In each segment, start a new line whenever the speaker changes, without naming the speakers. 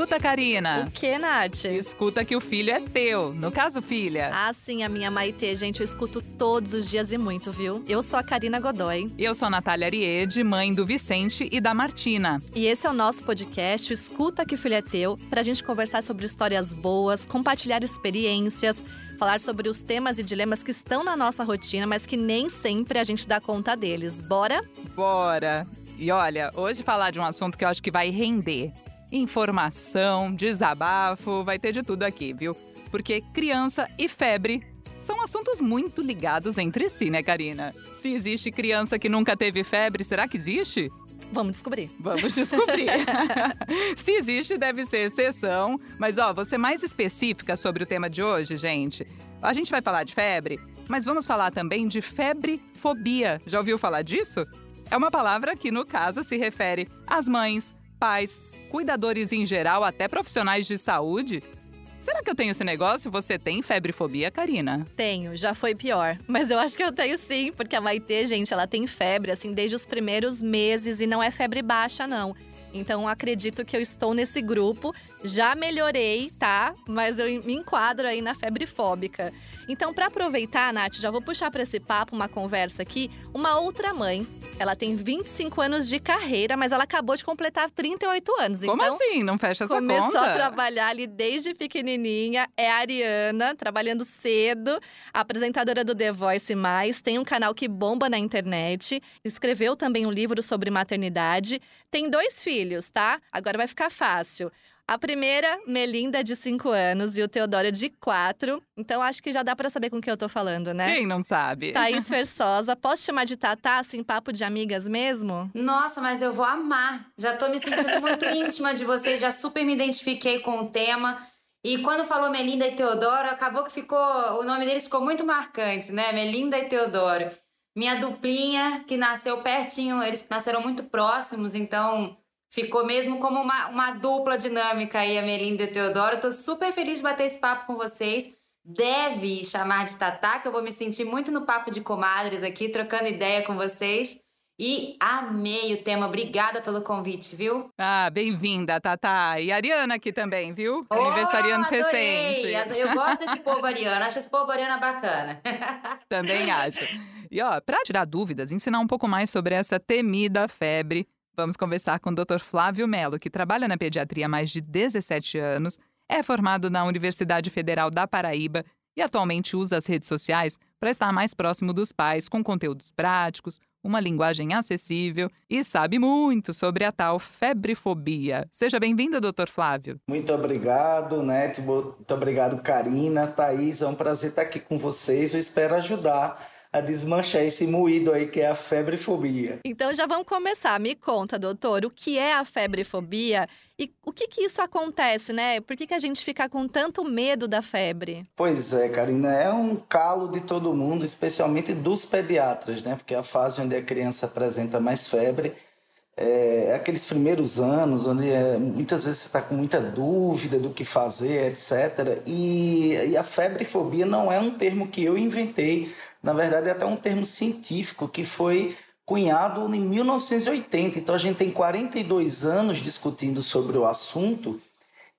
Escuta, Karina.
O que, Nath?
Escuta que o filho é teu. No caso, filha.
Ah, sim, a minha Maitê, gente, eu escuto todos os dias e muito, viu? Eu sou a Karina Godoy.
Eu sou a Natália Ariede, mãe do Vicente e da Martina.
E esse é o nosso podcast, Escuta que o Filho é Teu, pra gente conversar sobre histórias boas, compartilhar experiências, falar sobre os temas e dilemas que estão na nossa rotina, mas que nem sempre a gente dá conta deles. Bora?
Bora! E olha, hoje falar de um assunto que eu acho que vai render. Informação, desabafo, vai ter de tudo aqui, viu? Porque criança e febre são assuntos muito ligados entre si, né, Karina? Se existe criança que nunca teve febre, será que existe?
Vamos descobrir.
Vamos descobrir. Se existe, deve ser exceção. Mas, ó, vou ser mais específica sobre o tema de hoje, gente. A gente vai falar de febre, mas vamos falar também de febre-fobia. Já ouviu falar disso? É uma palavra que, no caso, se refere às mães, pais, cuidadores em geral, até profissionais de saúde. Será que eu tenho esse negócio? Você tem febre-fobia, Karina?
Tenho, já foi pior. Mas eu acho que eu tenho sim, porque a Maitê, gente, ela tem febre, assim, desde os primeiros meses e não é febre baixa, não. Então acredito que eu estou nesse grupo. Já melhorei, tá? Mas eu me enquadro aí na febre fóbica. Então, para aproveitar, Nath, já vou puxar para esse papo uma conversa aqui. Uma outra mãe. Ela tem 25 anos de carreira, mas ela acabou de completar 38 anos.
Como
então,
assim? Não fecha essa
começou
conta?
Começou a trabalhar ali desde pequenininha. É a Ariana, trabalhando cedo, apresentadora do The Voice Mais, tem um canal que bomba na internet, escreveu também um livro sobre maternidade, tem dois filhos, tá? Agora vai ficar fácil. A primeira, Melinda, de 5 anos, e o Teodoro, de 4. Então, acho que já dá para saber com quem eu tô falando, né?
Quem não sabe?
Thaís Versosa. Posso chamar de Tatá, assim, papo de amigas mesmo?
Nossa, mas eu vou amar. Já tô me sentindo muito íntima de vocês, já super me identifiquei com o tema. E quando falou Melinda e Teodoro, acabou que ficou. O nome deles ficou muito marcante, né? Melinda e Teodoro. Minha duplinha, que nasceu pertinho, eles nasceram muito próximos, então ficou mesmo como uma, uma dupla dinâmica aí, a Melinda e o Teodoro. Tô super feliz de bater esse papo com vocês. Deve chamar de Tatá, que eu vou me sentir muito no papo de comadres aqui, trocando ideia com vocês. E amei o tema. Obrigada pelo convite, viu?
Ah, bem-vinda, Tatá. E a Ariana aqui também, viu?
Oh,
Aniversarianos
adorei.
recentes.
Eu gosto desse povo ariano. Acho esse povo ariano bacana.
também acho. E ó, para tirar dúvidas, ensinar um pouco mais sobre essa temida febre, vamos conversar com o Dr. Flávio Melo, que trabalha na pediatria há mais de 17 anos, é formado na Universidade Federal da Paraíba e atualmente usa as redes sociais para estar mais próximo dos pais, com conteúdos práticos, uma linguagem acessível e sabe muito sobre a tal febrefobia. Seja bem-vindo, doutor Flávio.
Muito obrigado, Neto. Muito obrigado, Karina, Thaís. É um prazer estar aqui com vocês. Eu espero ajudar a desmanchar esse moído aí que é a febrefobia.
Então já vamos começar. Me conta, doutor, o que é a febrefobia e o que que isso acontece, né? Por que, que a gente fica com tanto medo da febre?
Pois é, Karina, é um calo de todo mundo, especialmente dos pediatras, né? Porque é a fase onde a criança apresenta mais febre é aqueles primeiros anos onde é, muitas vezes você está com muita dúvida do que fazer, etc. E, e a febrefobia não é um termo que eu inventei na verdade, é até um termo científico que foi cunhado em 1980. Então, a gente tem 42 anos discutindo sobre o assunto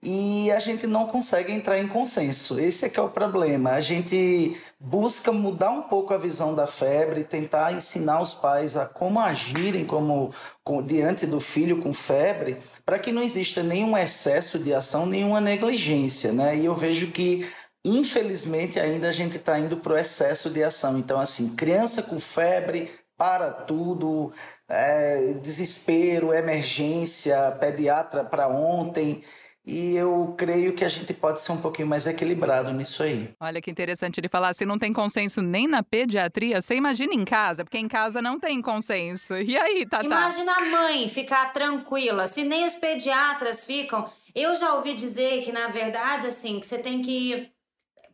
e a gente não consegue entrar em consenso. Esse é que é o problema. A gente busca mudar um pouco a visão da febre, tentar ensinar os pais a como agirem como, com, diante do filho com febre, para que não exista nenhum excesso de ação, nenhuma negligência, né? E eu vejo que Infelizmente, ainda a gente está indo para o excesso de ação. Então, assim, criança com febre, para tudo, é, desespero, emergência, pediatra para ontem. E eu creio que a gente pode ser um pouquinho mais equilibrado nisso aí.
Olha que interessante ele falar, se não tem consenso nem na pediatria, você imagina em casa, porque em casa não tem consenso. E aí, Tata?
Imagina a mãe ficar tranquila, se nem os pediatras ficam. Eu já ouvi dizer que, na verdade, assim, que você tem que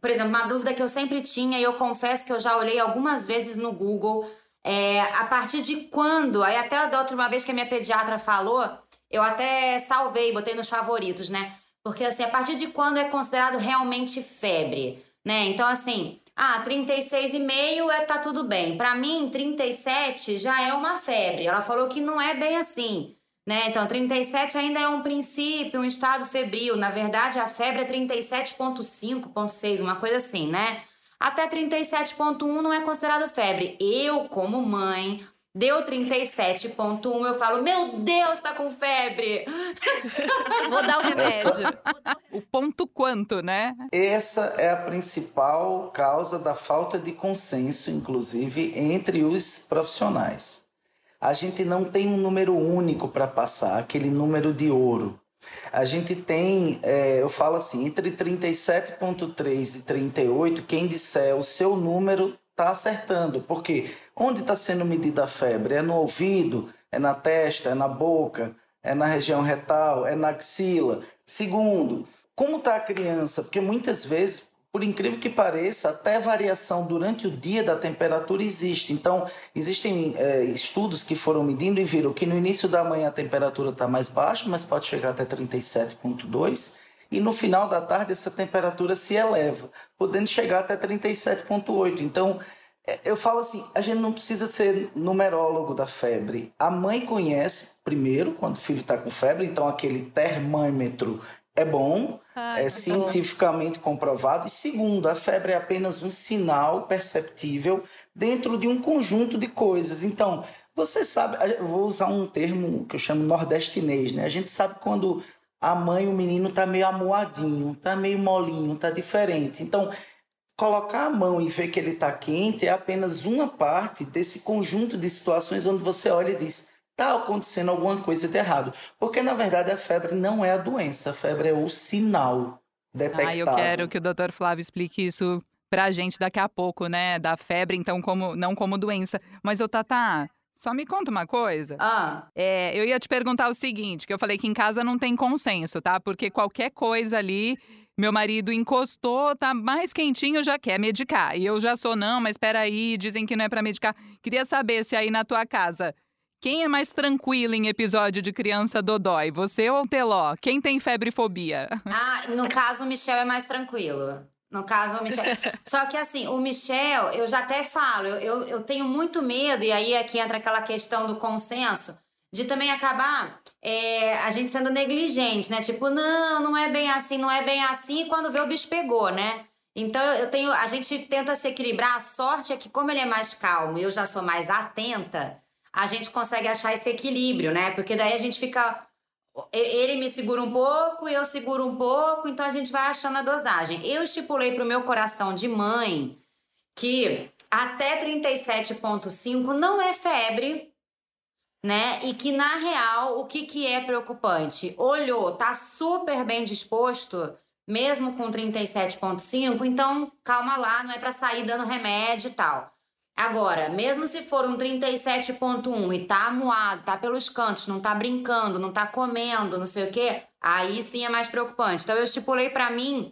por exemplo, uma dúvida que eu sempre tinha, e eu confesso que eu já olhei algumas vezes no Google, é a partir de quando, aí até da outra vez que a minha pediatra falou, eu até salvei, botei nos favoritos, né? Porque assim, a partir de quando é considerado realmente febre, né? Então assim, ah, 36,5 é tá tudo bem. Para mim, 37 já é uma febre. Ela falou que não é bem assim, né? Então, 37 ainda é um princípio, um estado febril. Na verdade, a febre é 37.5.6, uma coisa assim, né? Até 37.1 não é considerado febre. Eu, como mãe, Deu 37,1. Eu falo, meu Deus, tá com febre.
Vou dar o remédio. Essa...
o ponto quanto, né?
Essa é a principal causa da falta de consenso, inclusive, entre os profissionais. A gente não tem um número único para passar, aquele número de ouro. A gente tem, é, eu falo assim, entre 37,3 e 38, quem disser o seu número está acertando. Porque onde está sendo medida a febre? É no ouvido, é na testa, é na boca, é na região retal, é na axila. Segundo, como está a criança? Porque muitas vezes, por incrível que pareça, até variação durante o dia da temperatura existe. Então, existem é, estudos que foram medindo e viram que no início da manhã a temperatura está mais baixa, mas pode chegar até 37,2 e no final da tarde essa temperatura se eleva, podendo chegar até 37,8. Então, é, eu falo assim, a gente não precisa ser numerólogo da febre. A mãe conhece primeiro quando o filho está com febre, então aquele termômetro é bom, Ai, é cientificamente bom. comprovado. E segundo, a febre é apenas um sinal perceptível dentro de um conjunto de coisas. Então, você sabe, eu vou usar um termo que eu chamo nordestinês, né? A gente sabe quando a mãe, o menino tá meio amoadinho, tá meio molinho, tá diferente. Então, colocar a mão e ver que ele tá quente é apenas uma parte desse conjunto de situações onde você olha e diz: tá acontecendo alguma coisa de errado. Porque na verdade a febre não é a doença, a febre é o sinal detectável.
Ah, eu quero que o Dr. Flávio explique isso pra gente daqui a pouco, né, da febre, então como não como doença. Mas o Tata, só me conta uma coisa.
Ah.
É, eu ia te perguntar o seguinte, que eu falei que em casa não tem consenso, tá? Porque qualquer coisa ali, meu marido encostou, tá mais quentinho, já quer medicar. E eu já sou, não, mas peraí, dizem que não é para medicar. Queria saber se aí na tua casa, quem é mais tranquilo em episódio de criança dodói? Você ou o Teló? Quem tem febre e fobia?
Ah, no caso, o Michel é mais tranquilo. No caso, o Michel. Só que assim, o Michel, eu já até falo, eu, eu, tenho muito medo, e aí aqui entra aquela questão do consenso, de também acabar é, a gente sendo negligente, né? Tipo, não, não é bem assim, não é bem assim, e quando vê o bicho pegou, né? Então eu tenho. A gente tenta se equilibrar. A sorte é que, como ele é mais calmo e eu já sou mais atenta, a gente consegue achar esse equilíbrio, né? Porque daí a gente fica ele me segura um pouco e eu seguro um pouco, então a gente vai achando a dosagem. Eu estipulei para o meu coração de mãe que até 37,5 não é febre, né? E que na real, o que, que é preocupante? Olhou, tá super bem disposto, mesmo com 37,5, então calma lá, não é para sair dando remédio e tal. Agora, mesmo se for um 37.1 e tá amuado, tá pelos cantos, não tá brincando, não tá comendo, não sei o quê, aí sim é mais preocupante. Então eu estipulei para mim,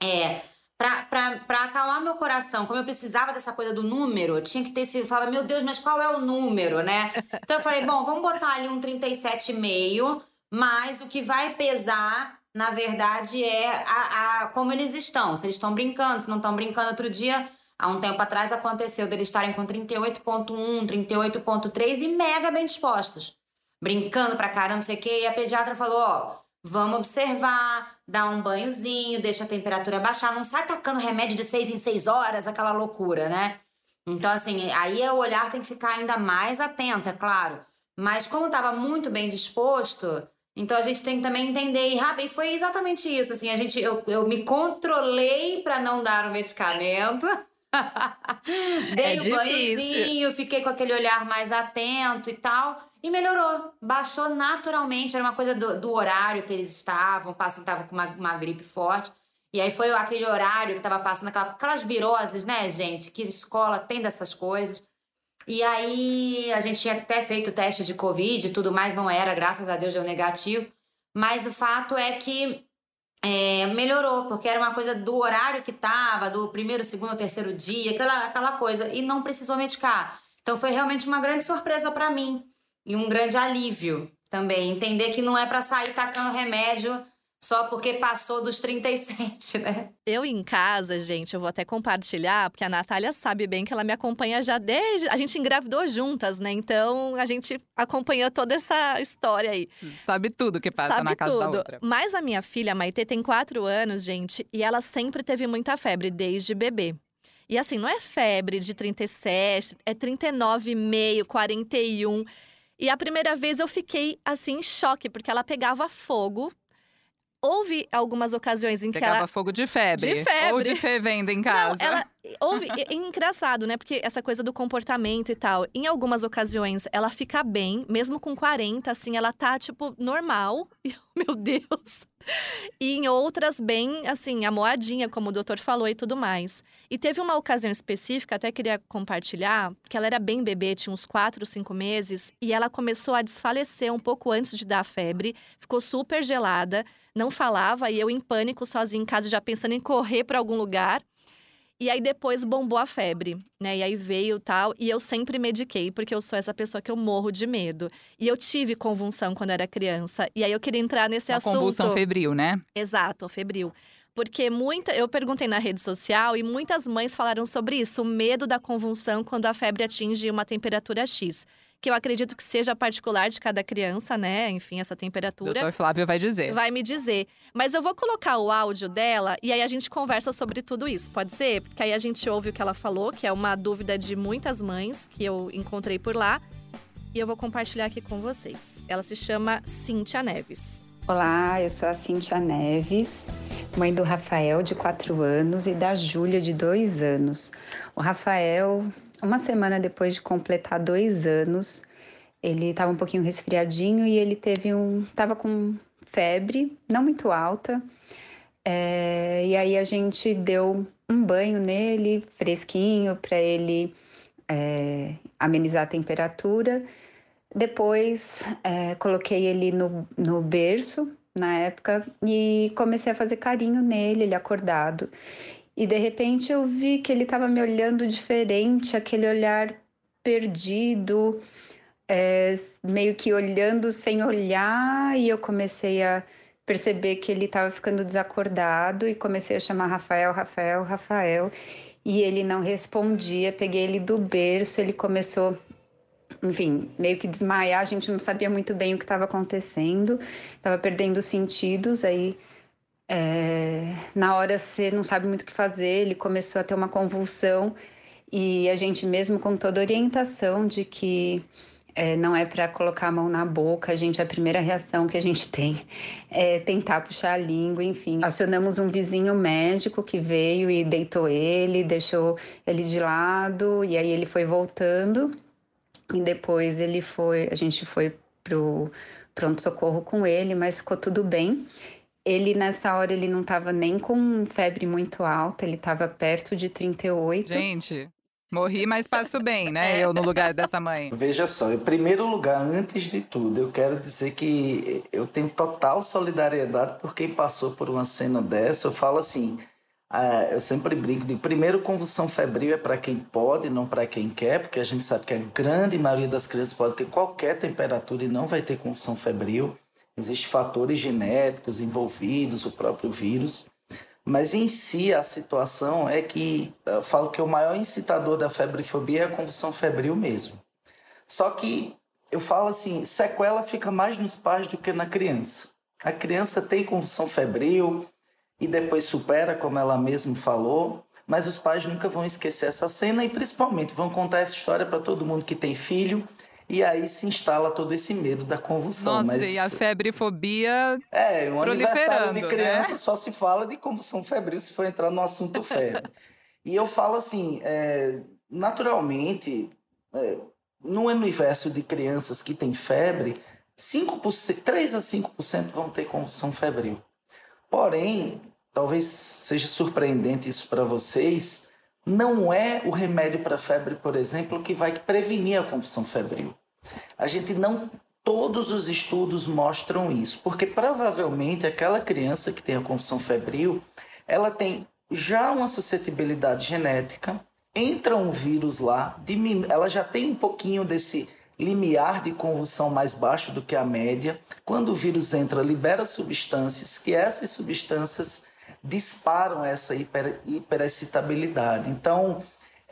é, pra acalmar meu coração, como eu precisava dessa coisa do número, eu tinha que ter sido, falava, meu Deus, mas qual é o número, né? Então eu falei, bom, vamos botar ali um 37,5, mas o que vai pesar na verdade, é a, a, como eles estão. Se eles estão brincando, se não estão brincando. Outro dia, Há um tempo atrás aconteceu deles estarem com 38.1, 38.3 e mega bem dispostos. Brincando pra caramba, não sei o quê. E a pediatra falou, ó, vamos observar, dá um banhozinho, deixa a temperatura baixar. Não sai tacando remédio de seis em seis horas, aquela loucura, né? Então, assim, aí o olhar tem que ficar ainda mais atento, é claro. Mas como estava muito bem disposto, então a gente tem que também entender. E, e foi exatamente isso, assim, a gente, eu, eu me controlei para não dar o medicamento. Dei é um banhozinho, fiquei com aquele olhar mais atento e tal. E melhorou. Baixou naturalmente. Era uma coisa do, do horário que eles estavam. Passando, estavam com uma, uma gripe forte. E aí foi aquele horário que tava passando aquela, aquelas viroses, né, gente? Que escola tem dessas coisas. E aí a gente tinha até feito o teste de Covid e tudo mais, não era, graças a Deus deu negativo. Mas o fato é que é, melhorou, porque era uma coisa do horário que tava, do primeiro, segundo, terceiro dia, aquela, aquela coisa, e não precisou medicar. Então foi realmente uma grande surpresa para mim e um grande alívio também. Entender que não é para sair tacando remédio só porque passou dos 37, né?
Eu em casa, gente, eu vou até compartilhar, porque a Natália sabe bem que ela me acompanha já desde. A gente engravidou juntas, né? Então a gente acompanhou toda essa história aí.
Sabe tudo que passa
sabe
na casa
tudo.
da outra.
Mas a minha filha, a Maitê, tem quatro anos, gente, e ela sempre teve muita febre desde bebê. E assim, não é febre de 37, é 39,5, 41. E a primeira vez eu fiquei assim em choque, porque ela pegava fogo houve algumas ocasiões em que
Pegava
ela.
fogo de febre.
De febre.
Ou de fervendo em casa.
Não, ela. Houve. é engraçado, né? Porque essa coisa do comportamento e tal. Em algumas ocasiões, ela fica bem, mesmo com 40, assim, ela tá, tipo, normal. E, meu Deus. E em outras, bem, assim, amoadinha, como o doutor falou e tudo mais. E teve uma ocasião específica, até queria compartilhar, que ela era bem bebê, tinha uns 4, 5 meses, e ela começou a desfalecer um pouco antes de dar febre, ficou super gelada, não falava, e eu em pânico, sozinha em casa, já pensando em correr para algum lugar. E aí depois bombou a febre, né? E aí veio tal, e eu sempre mediquei, porque eu sou essa pessoa que eu morro de medo. E eu tive convulsão quando era criança. E aí eu queria entrar nesse
Uma
assunto.
convulsão febril, né?
Exato, febril. Porque muita, eu perguntei na rede social e muitas mães falaram sobre isso, o medo da convulsão quando a febre atinge uma temperatura X. Que eu acredito que seja particular de cada criança, né? Enfim, essa temperatura.
Doutor Flávio vai dizer.
Vai me dizer. Mas eu vou colocar o áudio dela e aí a gente conversa sobre tudo isso, pode ser? Porque aí a gente ouve o que ela falou, que é uma dúvida de muitas mães que eu encontrei por lá. E eu vou compartilhar aqui com vocês. Ela se chama Cíntia Neves.
Olá, eu sou a Cíntia Neves, mãe do Rafael, de 4 anos, e da Júlia, de 2 anos. O Rafael, uma semana depois de completar dois anos, ele estava um pouquinho resfriadinho e ele teve um. estava com febre, não muito alta. É, e aí a gente deu um banho nele, fresquinho, para ele é, amenizar a temperatura. Depois é, coloquei ele no, no berço na época e comecei a fazer carinho nele, ele acordado. E de repente eu vi que ele estava me olhando diferente, aquele olhar perdido, é, meio que olhando sem olhar, e eu comecei a perceber que ele estava ficando desacordado e comecei a chamar Rafael, Rafael, Rafael. E ele não respondia, peguei ele do berço, ele começou enfim, meio que desmaiar, a gente não sabia muito bem o que estava acontecendo, estava perdendo os sentidos, aí é, na hora você não sabe muito o que fazer, ele começou a ter uma convulsão e a gente mesmo com toda a orientação de que é, não é para colocar a mão na boca, a gente a primeira reação que a gente tem é tentar puxar a língua, enfim. Acionamos um vizinho médico que veio e deitou ele, deixou ele de lado e aí ele foi voltando e depois ele foi, a gente foi pro pronto socorro com ele, mas ficou tudo bem. Ele nessa hora ele não estava nem com febre muito alta, ele estava perto de 38.
Gente, morri, mas passo bem, né? Eu no lugar dessa mãe.
Veja só, em primeiro lugar, antes de tudo, eu quero dizer que eu tenho total solidariedade por quem passou por uma cena dessa. Eu falo assim, ah, eu sempre brinco de primeiro convulsão febril é para quem pode, não para quem quer, porque a gente sabe que a grande maioria das crianças pode ter qualquer temperatura e não vai ter convulsão febril. Existem fatores genéticos envolvidos, o próprio vírus. Mas em si a situação é que eu falo que o maior incitador da febrefobia é a convulsão febril mesmo. Só que eu falo assim, sequela fica mais nos pais do que na criança. A criança tem convulsão febril, e depois supera, como ela mesma falou. Mas os pais nunca vão esquecer essa cena e principalmente vão contar essa história para todo mundo que tem filho. E aí se instala todo esse medo da convulsão.
Nossa,
Mas,
e a febrefobia.
É, um aniversário de
proliferando,
criança
né?
só se fala de convulsão febril se for entrar no assunto febre. e eu falo assim, é, naturalmente, é, no universo de crianças que têm febre, 5%, 3 a 5% vão ter convulsão febril. Porém, talvez seja surpreendente isso para vocês, não é o remédio para febre, por exemplo, que vai prevenir a convulsão febril. A gente não todos os estudos mostram isso, porque provavelmente aquela criança que tem a convulsão febril, ela tem já uma suscetibilidade genética, entra um vírus lá, ela já tem um pouquinho desse limiar de convulsão mais baixo do que a média. Quando o vírus entra, libera substâncias, que essas substâncias disparam essa hiper, hiperexcitabilidade. Então,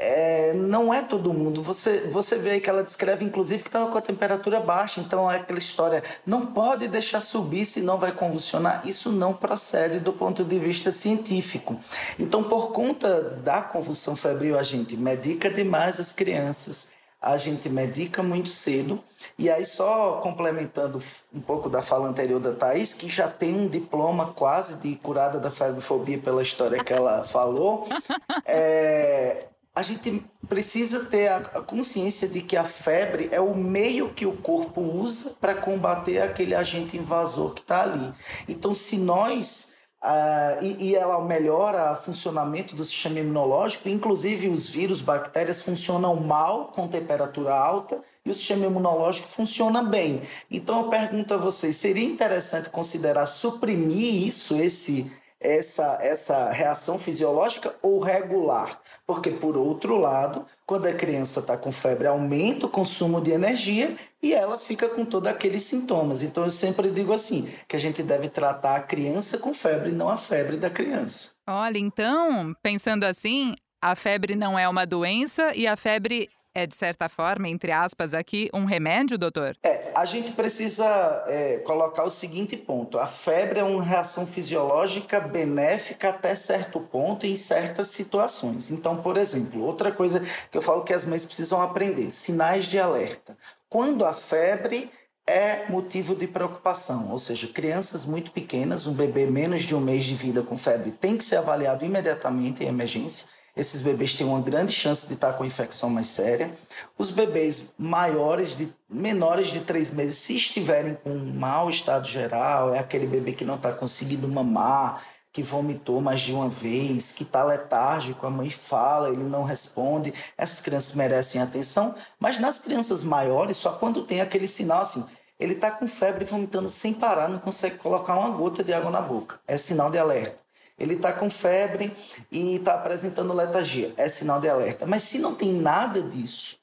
é, não é todo mundo. Você, você vê que ela descreve, inclusive, que estava com a temperatura baixa. Então, é aquela história, não pode deixar subir, senão vai convulsionar. Isso não procede do ponto de vista científico. Então, por conta da convulsão febril, a gente medica demais as crianças. A gente medica muito cedo. E aí, só complementando um pouco da fala anterior da Thaís, que já tem um diploma quase de curada da febrofobia pela história que ela falou, é, a gente precisa ter a consciência de que a febre é o meio que o corpo usa para combater aquele agente invasor que está ali. Então, se nós. Ah, e, e, ela melhora o funcionamento do sistema imunológico, inclusive os vírus, bactérias funcionam mal com temperatura alta e o sistema imunológico funciona bem. Então eu pergunto a vocês: seria interessante considerar suprimir isso, esse, essa, essa reação fisiológica ou regular? Porque, por outro lado, quando a criança está com febre, aumenta o consumo de energia e ela fica com todos aqueles sintomas. Então, eu sempre digo assim: que a gente deve tratar a criança com febre, não a febre da criança.
Olha, então, pensando assim, a febre não é uma doença e a febre é, de certa forma, entre aspas, aqui, um remédio, doutor?
É, a gente precisa é, colocar o seguinte ponto: a febre é uma reação fisiológica benéfica até certo ponto em certas situações. Então, por exemplo, outra coisa que eu falo que as mães precisam aprender: sinais de alerta. Quando a febre é motivo de preocupação, ou seja, crianças muito pequenas, um bebê menos de um mês de vida com febre, tem que ser avaliado imediatamente em emergência esses bebês têm uma grande chance de estar com infecção mais séria. Os bebês maiores, de menores de três meses, se estiverem com um mau estado geral, é aquele bebê que não está conseguindo mamar, que vomitou mais de uma vez, que está letárgico, a mãe fala, ele não responde. Essas crianças merecem atenção, mas nas crianças maiores, só quando tem aquele sinal assim, ele está com febre vomitando sem parar, não consegue colocar uma gota de água na boca. É sinal de alerta ele está com febre e está apresentando letargia. É sinal de alerta. Mas se não tem nada disso,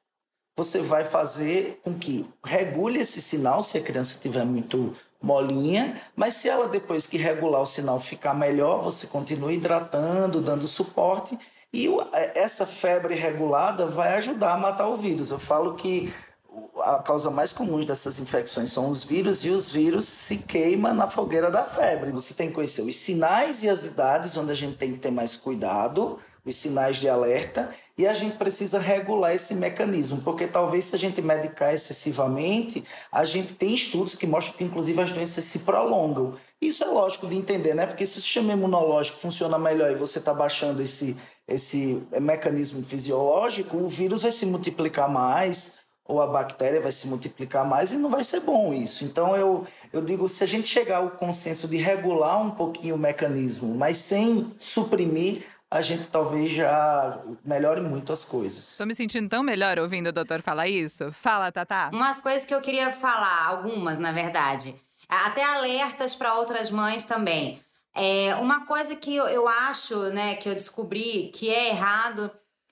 você vai fazer com que regule esse sinal se a criança estiver muito molinha, mas se ela depois que regular o sinal ficar melhor, você continua hidratando, dando suporte e essa febre regulada vai ajudar a matar o vírus. Eu falo que a causa mais comum dessas infecções são os vírus e os vírus se queimam na fogueira da febre. Você tem que conhecer os sinais e as idades onde a gente tem que ter mais cuidado, os sinais de alerta, e a gente precisa regular esse mecanismo, porque talvez se a gente medicar excessivamente, a gente tem estudos que mostram que inclusive as doenças se prolongam. Isso é lógico de entender, né? Porque se o sistema imunológico funciona melhor e você está baixando esse, esse mecanismo fisiológico, o vírus vai se multiplicar mais, ou a bactéria vai se multiplicar mais e não vai ser bom isso. Então eu, eu digo, se a gente chegar ao consenso de regular um pouquinho o mecanismo, mas sem suprimir, a gente talvez já melhore muito as coisas.
Estou me sentindo tão melhor ouvindo o doutor falar isso. Fala, Tatá.
Umas coisas que eu queria falar, algumas, na verdade. Até alertas para outras mães também. É, uma coisa que eu, eu acho, né, que eu descobri que é errado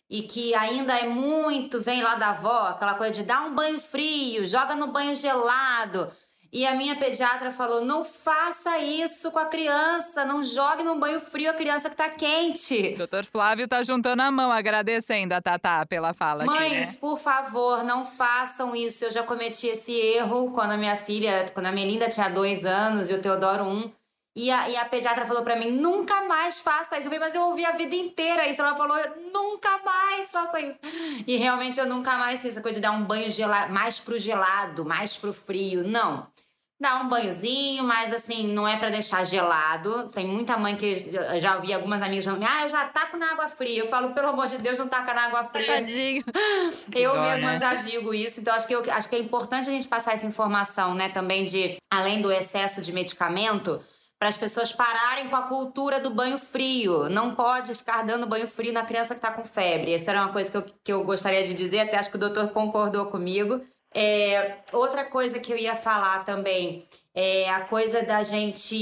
e que ainda é muito, vem lá da avó, aquela coisa de dar um banho frio, joga no banho gelado. E a minha pediatra falou: não faça isso com a criança, não jogue no banho frio a criança que tá quente.
Doutor Flávio tá juntando a mão, agradecendo a Tatá pela fala
Mães,
aqui,
né? por favor, não façam isso. Eu já cometi esse erro quando a minha filha, quando a Melinda tinha dois anos e o Teodoro um. E a, e a pediatra falou para mim: nunca mais faça isso. Eu falei, mas eu ouvi a vida inteira isso. Ela falou: nunca mais faça isso. E realmente eu nunca mais fiz essa coisa de dar um banho gelado, mais pro gelado, mais pro frio. Não. Dá um banhozinho, mas assim, não é para deixar gelado. Tem muita mãe que já ouvi algumas amigas falando: ah, eu já taco na água fria. Eu falo, pelo amor de Deus, não taca na água fria.
Tadinho.
Eu Dó, mesma né? já digo isso. Então, acho que, eu, acho que é importante a gente passar essa informação, né? Também de, além do excesso de medicamento para as pessoas pararem com a cultura do banho frio. Não pode ficar dando banho frio na criança que está com febre. Essa era uma coisa que eu, que eu gostaria de dizer, até acho que o doutor concordou comigo. É, outra coisa que eu ia falar também é a coisa da gente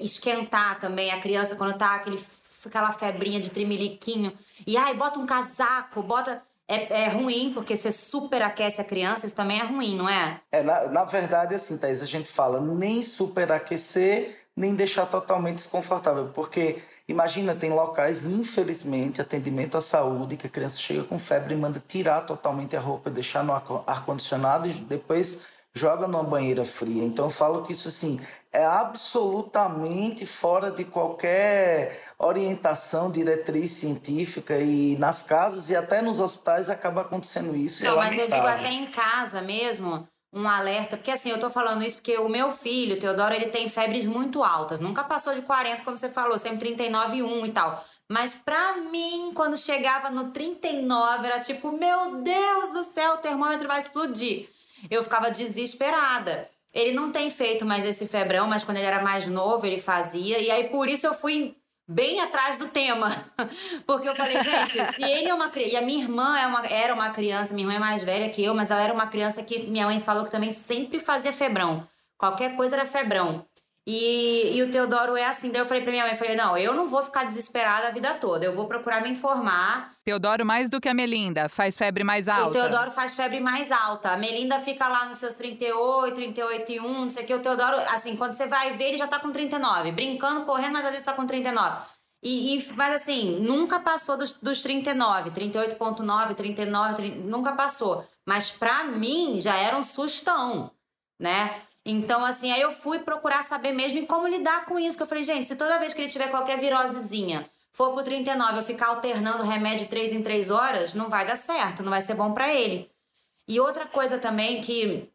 esquentar também a criança quando tá aquele, aquela febrinha de trimeliquinho. E ai, bota um casaco, bota. É, é ruim, porque você superaquece a criança, isso também é ruim, não é?
É, na, na verdade, assim, Thaís, a gente fala nem superaquecer, nem deixar totalmente desconfortável, porque imagina, tem locais, infelizmente, atendimento à saúde, que a criança chega com febre e manda tirar totalmente a roupa, deixar no ar-condicionado e depois joga numa banheira fria. Então eu falo que isso assim é absolutamente fora de qualquer orientação, diretriz científica e nas casas e até nos hospitais acaba acontecendo isso.
Não,
é
mas eu digo até em casa mesmo, um alerta, porque assim, eu tô falando isso porque o meu filho, Teodoro, ele tem febres muito altas, nunca passou de 40, como você falou, sempre 39,1 e tal. Mas pra mim, quando chegava no 39, era tipo, meu Deus do céu, o termômetro vai explodir. Eu ficava desesperada. Ele não tem feito mais esse febrão, mas quando ele era mais novo, ele fazia. E aí, por isso, eu fui bem atrás do tema. Porque eu falei, gente, se ele é uma criança. E a minha irmã é uma, era uma criança, minha irmã é mais velha que eu, mas ela era uma criança que minha mãe falou que também sempre fazia febrão. Qualquer coisa era febrão. E, e o Teodoro é assim. Daí eu falei pra minha mãe, falei, não, eu não vou ficar desesperada a vida toda. Eu vou procurar me informar.
Teodoro mais do que a Melinda, faz febre mais alta.
O Teodoro faz febre mais alta. A Melinda fica lá nos seus 38, 38 e 1, não sei o que. O Teodoro, assim, quando você vai ver, ele já tá com 39. Brincando, correndo, mas às vezes tá com 39. E, e, mas assim, nunca passou dos, dos 39, 38,9, 39, 30, nunca passou. Mas pra mim já era um sustão, né? Então, assim, aí eu fui procurar saber mesmo como lidar com isso. Que eu falei, gente, se toda vez que ele tiver qualquer virosezinha for pro 39 eu ficar alternando remédio 3 em 3 horas, não vai dar certo, não vai ser bom para ele. E outra coisa também que,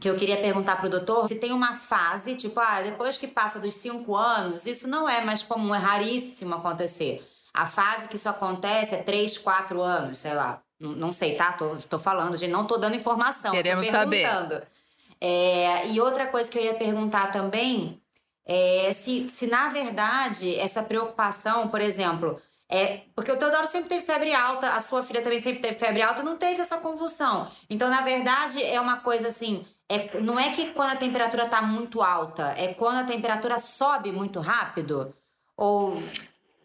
que eu queria perguntar pro doutor, se tem uma fase, tipo, ah, depois que passa dos 5 anos, isso não é mais comum, é raríssimo acontecer. A fase que isso acontece é 3, 4 anos, sei lá. Não, não sei, tá? Tô, tô falando, gente, não tô dando informação.
Queremos
tô
perguntando.
saber. É, e outra coisa que eu ia perguntar também é se, se na verdade essa preocupação, por exemplo, é porque o Teodoro sempre teve febre alta, a sua filha também sempre teve febre alta, não teve essa convulsão. Então, na verdade, é uma coisa assim. É, não é que quando a temperatura está muito alta, é quando a temperatura sobe muito rápido? Ou.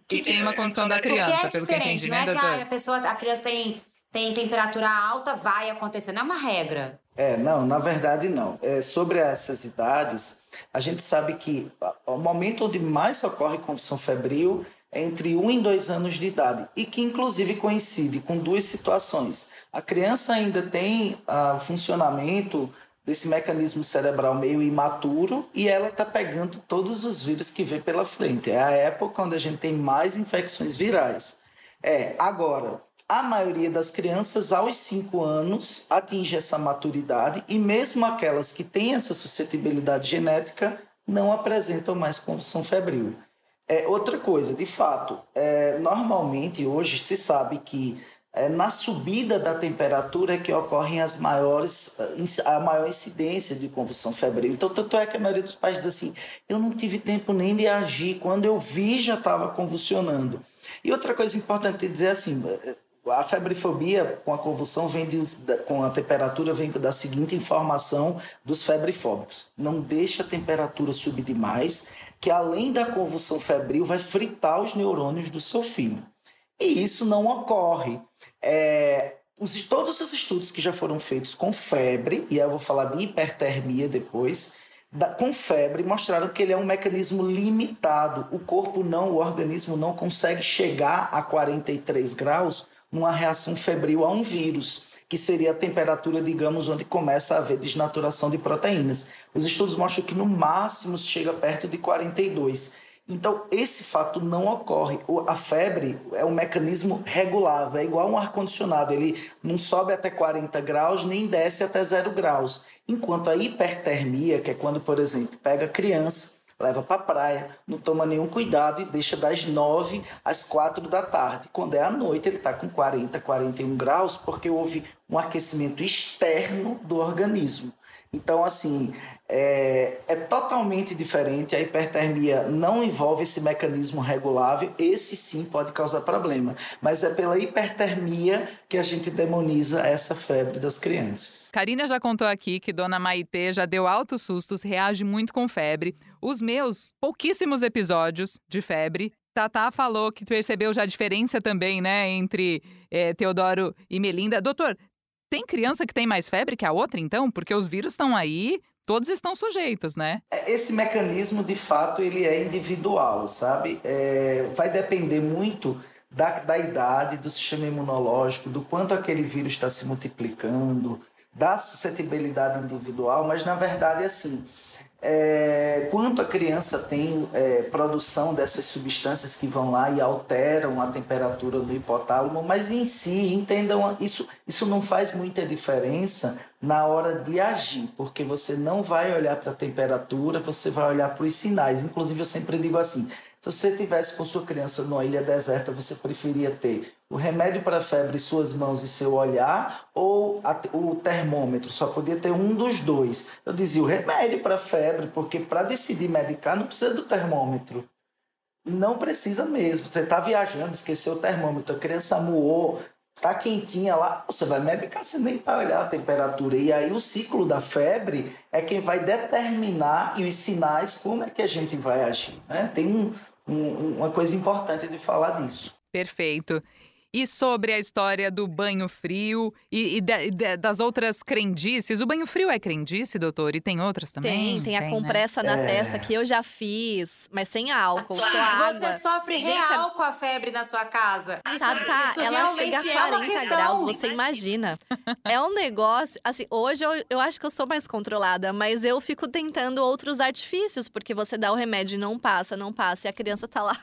Que tem uma condição da criança,
Porque é
pelo que
diferente,
entendi,
não
né,
é que
doutor?
ah, a pessoa, a criança tem, tem temperatura alta, vai acontecer, não é uma regra.
É, não, na verdade não. É, sobre essas idades, a gente sabe que o momento onde mais ocorre convulsão febril é entre 1 e 2 anos de idade e que inclusive coincide com duas situações. A criança ainda tem ah, o funcionamento desse mecanismo cerebral meio imaturo e ela está pegando todos os vírus que vê pela frente. É a época onde a gente tem mais infecções virais. É, agora, a maioria das crianças aos 5 anos atinge essa maturidade e mesmo aquelas que têm essa suscetibilidade genética não apresentam mais convulsão febril. É, outra coisa, de fato, é, normalmente hoje se sabe que é na subida da temperatura que ocorrem as maiores, a maior incidência de convulsão febril. Então, tanto é que a maioria dos pais diz assim: eu não tive tempo nem de agir, quando eu vi já estava convulsionando. E outra coisa importante dizer assim: a febrefobia com a convulsão vem de, com a temperatura vem da seguinte informação dos febrefóbicos: não deixa a temperatura subir demais, que além da convulsão febril vai fritar os neurônios do seu filho. E isso não ocorre. É, os, todos os estudos que já foram feitos com febre, e eu vou falar de hipertermia depois, da, com febre, mostraram que ele é um mecanismo limitado. O corpo não, o organismo não consegue chegar a 43 graus numa reação febril a um vírus, que seria a temperatura, digamos, onde começa a haver desnaturação de proteínas. Os estudos mostram que no máximo chega perto de 42. Então, esse fato não ocorre. A febre é um mecanismo regulável, é igual um ar-condicionado. Ele não sobe até 40 graus, nem desce até 0 graus. Enquanto a hipertermia, que é quando, por exemplo, pega criança, leva para a praia, não toma nenhum cuidado e deixa das 9 às 4 da tarde. Quando é à noite, ele está com 40, 41 graus, porque houve um aquecimento externo do organismo. Então, assim, é, é, totalmente diferente. A hipertermia não envolve esse mecanismo regulável. Esse sim pode causar problema. Mas é pela hipertermia que a gente demoniza essa febre das crianças.
Karina já contou aqui que Dona Maitê já deu altos sustos, reage muito com febre. Os meus pouquíssimos episódios de febre Tatá falou que percebeu já a diferença também, né, entre é, Teodoro e Melinda. Doutor, tem criança que tem mais febre que a outra, então? Porque os vírus estão aí, todos estão sujeitos, né?
É, esse mecanismo, de fato, ele é individual, sabe? É, vai depender muito da, da idade, do sistema imunológico, do quanto aquele vírus está se multiplicando, da suscetibilidade individual, mas na verdade, assim, é, quanto a criança tem é, produção dessas substâncias que vão lá e alteram a temperatura do hipotálamo, mas em si, entendam, isso, isso não faz muita diferença na hora de agir, porque você não vai olhar para a temperatura, você vai olhar para os sinais. Inclusive, eu sempre digo assim: se você tivesse com sua criança numa ilha deserta, você preferia ter o remédio para a febre, suas mãos e seu olhar, ou a, o termômetro? Só podia ter um dos dois. Eu dizia o remédio para a febre, porque para decidir medicar não precisa do termômetro. Não precisa mesmo. Você está viajando, esqueceu o termômetro, a criança moou, está quentinha lá, você vai medicar, você nem vai olhar a temperatura. E aí o ciclo da febre é quem vai determinar e os sinais como é que a gente vai agir. Né? Tem um, um, uma coisa importante de falar disso.
Perfeito. E sobre a história do banho frio e, e, de, de, das outras crendices. O banho frio é crendice, doutor? E tem outras também?
Tem, tem, tem a compressa né? na é. testa que eu já fiz, mas sem álcool, só água.
Você sofre Gente, real com a febre na sua casa.
Isso, tá, tá. Isso ela chega a 40 é graus, você imagina. é um negócio, assim, hoje eu, eu acho que eu sou mais controlada, mas eu fico tentando outros artifícios, porque você dá o remédio e não passa, não passa, e a criança tá lá